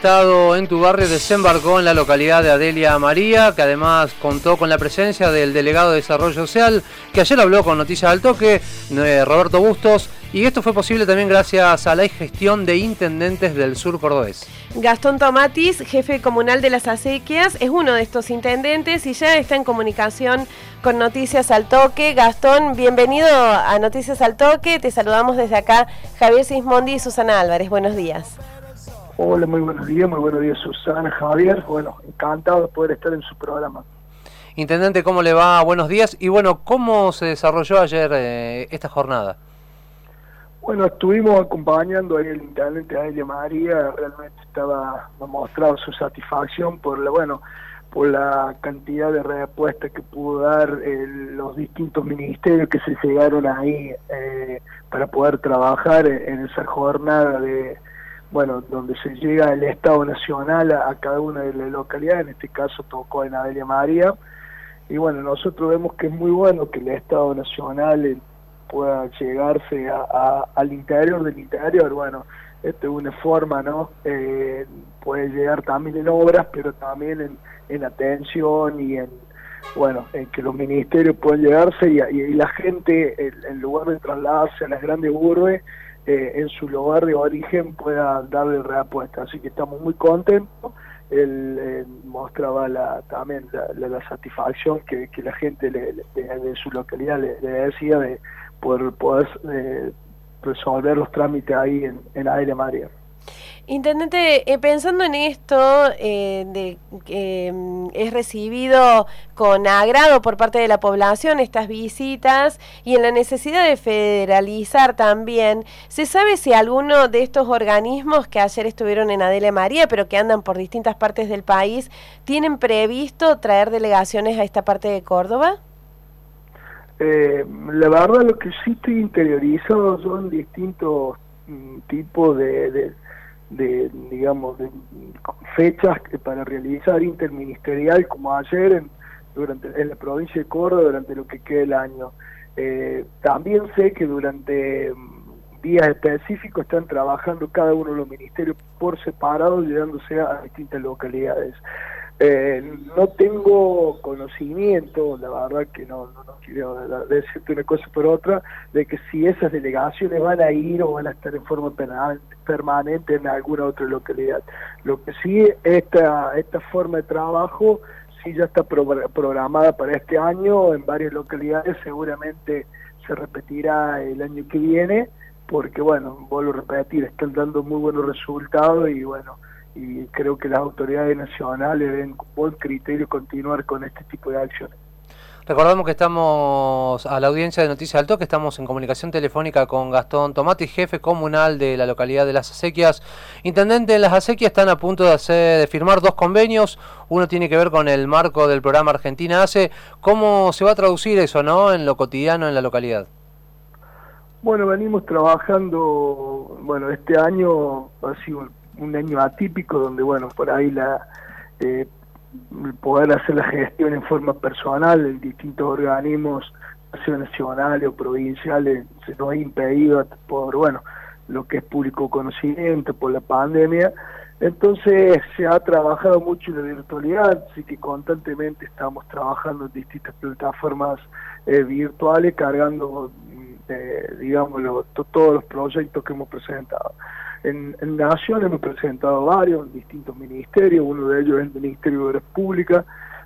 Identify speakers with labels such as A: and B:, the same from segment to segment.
A: Estado en tu barrio desembarcó en la localidad de Adelia María, que además contó con la presencia del delegado de Desarrollo Social, que ayer habló con Noticias al Toque, eh, Roberto Bustos, y esto fue posible también gracias a la gestión de intendentes del sur cordobés.
B: Gastón Tomatis, jefe comunal de las acequias, es uno de estos intendentes y ya está en comunicación con Noticias al Toque. Gastón, bienvenido a Noticias al Toque. Te saludamos desde acá Javier Sismondi y Susana Álvarez. Buenos días.
C: Hola, muy buenos días, muy buenos días Susana, Javier. Bueno, encantado de poder estar en su programa.
A: Intendente, ¿cómo le va? Buenos días. Y bueno, ¿cómo se desarrolló ayer eh, esta jornada?
C: Bueno, estuvimos acompañando ahí el intendente Aelia María, realmente estaba mostrado su satisfacción por la, bueno, por la cantidad de respuestas que pudo dar eh, los distintos ministerios que se llegaron ahí eh, para poder trabajar en esa jornada de bueno, donde se llega el Estado Nacional a, cada una de las localidades, en este caso tocó en Adelia María, y bueno, nosotros vemos que es muy bueno que el Estado Nacional eh, pueda llegarse a, al interior del interior, bueno, esta es una forma, ¿no? Eh, puede llegar también en obras, pero también en, en atención y en, bueno, en que los ministerios puedan llegarse y, y la gente, en, en lugar de trasladarse a las grandes urbes, eh, en su lugar de origen pueda darle reapuesta. Así que estamos muy contentos. Él eh, mostraba la, también la, satisfacción que, la gente de, su localidad le, decía de poder, poder eh, resolver los trámites ahí en, en Aire María.
B: Intendente, eh, pensando en esto, eh, de mm, es recibido con agrado por parte de la población estas visitas y en la necesidad de federalizar también, ¿se sabe si alguno de estos organismos que ayer estuvieron en Adela María, pero que andan por distintas partes del país, tienen previsto traer delegaciones a esta parte de Córdoba?
C: Eh, la verdad, lo que sí estoy interiorizado son distintos mm, tipos de digamos de fechas para realizar interministerial como ayer en, durante en la provincia de Córdoba durante lo que queda el año. Eh, también sé que durante mm, días específicos están trabajando cada uno de los ministerios por separado llegándose a distintas localidades eh, no tengo conocimiento, la verdad que no, no, quiero decirte una cosa por otra, de que si esas delegaciones van a ir o van a estar en forma permanente en alguna otra localidad. Lo que sí, esta, esta forma de trabajo sí ya está programada para este año en varias localidades, seguramente se repetirá el año que viene, porque bueno, vuelvo a repetir, están dando muy buenos resultados y bueno, y creo que las autoridades nacionales deben con buen criterio continuar con este tipo de acciones.
A: Recordamos que estamos a la audiencia de Noticias Alto, que estamos en comunicación telefónica con Gastón Tomati, jefe comunal de la localidad de Las Acequias. Intendente, Las Acequias están a punto de, hacer, de firmar dos convenios. Uno tiene que ver con el marco del programa Argentina Hace. ¿Cómo se va a traducir eso no en lo cotidiano en la localidad?
C: Bueno, venimos trabajando, bueno, este año ha sido un año atípico donde, bueno, por ahí la eh, poder hacer la gestión en forma personal en distintos organismos, nacionales o provinciales, se nos ha impedido por, bueno, lo que es público conocimiento, por la pandemia. Entonces se ha trabajado mucho en la virtualidad, así que constantemente estamos trabajando en distintas plataformas eh, virtuales, cargando, eh, digamos, todos los proyectos que hemos presentado. En, Nación hemos presentado varios, distintos ministerios, uno de ellos es el Ministerio de Obras Públicas,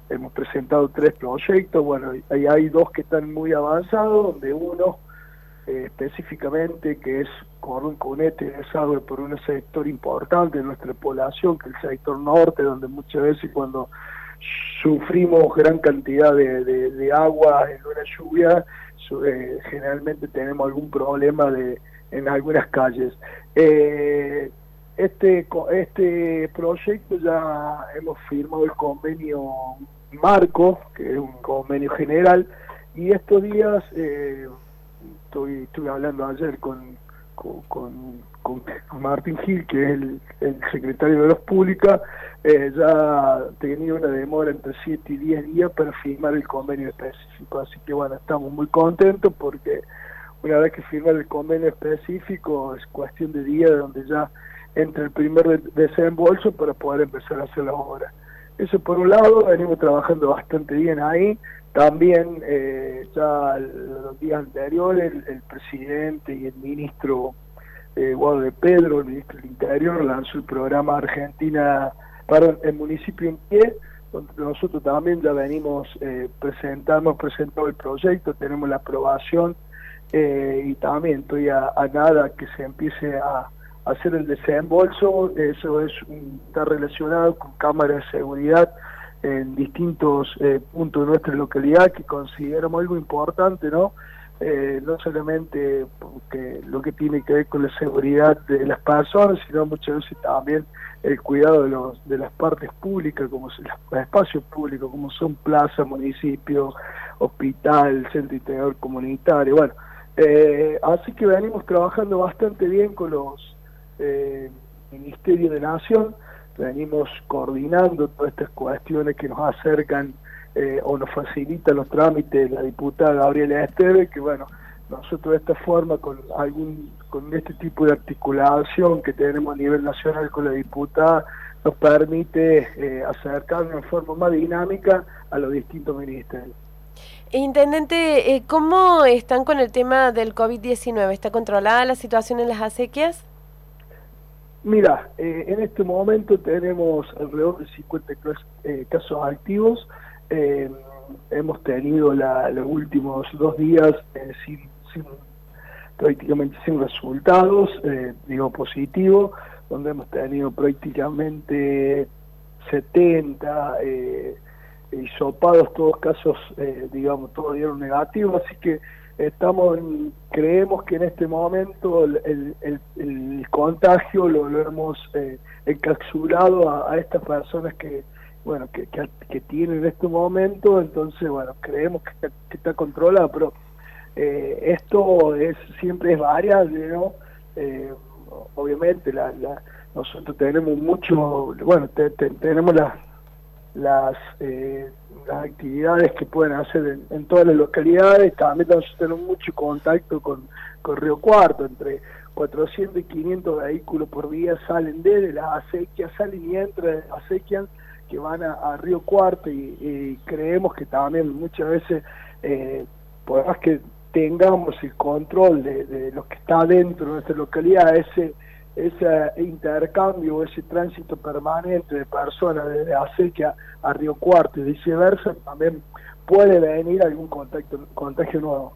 C: hemos presentado tres proyectos, bueno, hay, hay dos que están muy avanzados, donde uno eh, específicamente que es Cordón Cunete es algo por un sector importante de nuestra población, que es el sector norte, donde muchas veces cuando sufrimos gran cantidad de, agua en una lluvia, eh, generalmente tenemos algún problema de en algunas calles. Eh, este, este proyecto ya hemos firmado el convenio marco, que es un convenio general, y estos días, eh, estoy, estuve hablando ayer con, con, con, Martín Gil, que es el, secretario de las Públicas, eh, ya tenía una demora entre 7 y 10 días para firmar el convenio específico, así que bueno, estamos muy contentos porque una vez que firma el convenio específico, es cuestión de días donde ya entre el primer desembolso para poder empezar a hacer la obra. Eso por un lado, venimos trabajando bastante bien ahí. También eh, ya los días anteriores el, presidente y el ministro eh, de Pedro, el ministro del Interior, lanzó el programa Argentina para el municipio en pie, donde nosotros también ya venimos eh, presentando, presentado el proyecto, tenemos la aprobación eh, y también estoy a, nada que se empiece a, hacer el desembolso, eso es está relacionado con cámaras de seguridad en distintos eh, puntos de nuestra localidad que consideramos algo importante, ¿no? Eh, no solamente porque lo que tiene que ver con la seguridad de las personas, sino muchas veces también el cuidado de, los, de las partes públicas, como los espacios públicos, como son plaza, municipio, hospital, centro integrador comunitario. Bueno, eh, así que venimos trabajando bastante bien con los eh, Ministerios de Nación, venimos coordinando todas estas cuestiones que nos acercan eh, o nos facilitan los trámites la diputada Gabriela Esteve, que bueno, nosotros de esta forma, con algún con este tipo de articulación que tenemos a nivel nacional con la diputada, nos permite eh, acercarnos de forma más dinámica a los distintos ministerios.
B: Intendente, eh, ¿cómo están con el tema del COVID-19? ¿Está controlada la situación en las acequias?
C: Mira, eh, en este momento tenemos alrededor de 50 eh, casos activos. Eh, hemos tenido los últimos dos días sin, prácticamente sin resultados, digo positivo, donde hemos tenido prácticamente 70 hisopados, todos casos, digamos, todos dieron negativos, así que estamos creemos que en este momento el, el, contagio lo, hemos eh, encapsulado a, estas personas que bueno que, que, tienen en este momento entonces bueno creemos que, está controlado pero eh, esto es siempre es variable no eh, obviamente la, la, nosotros tenemos mucho bueno tenemos las eh, las actividades que pueden hacer en, todas las localidades. También tenemos mucho contacto con, con Río Cuarto, entre 400 y 500 vehículos por día salen desde las acequias, salen y entran acequias que van a, Río Cuarto y, creemos que también muchas veces, eh, por más que tengamos el control de, de lo que está dentro de nuestra localidad, ese ese intercambio, ese tránsito permanente de personas desde Acequia a Río Cuarto y viceversa, también puede venir algún contacto, contagio nuevo.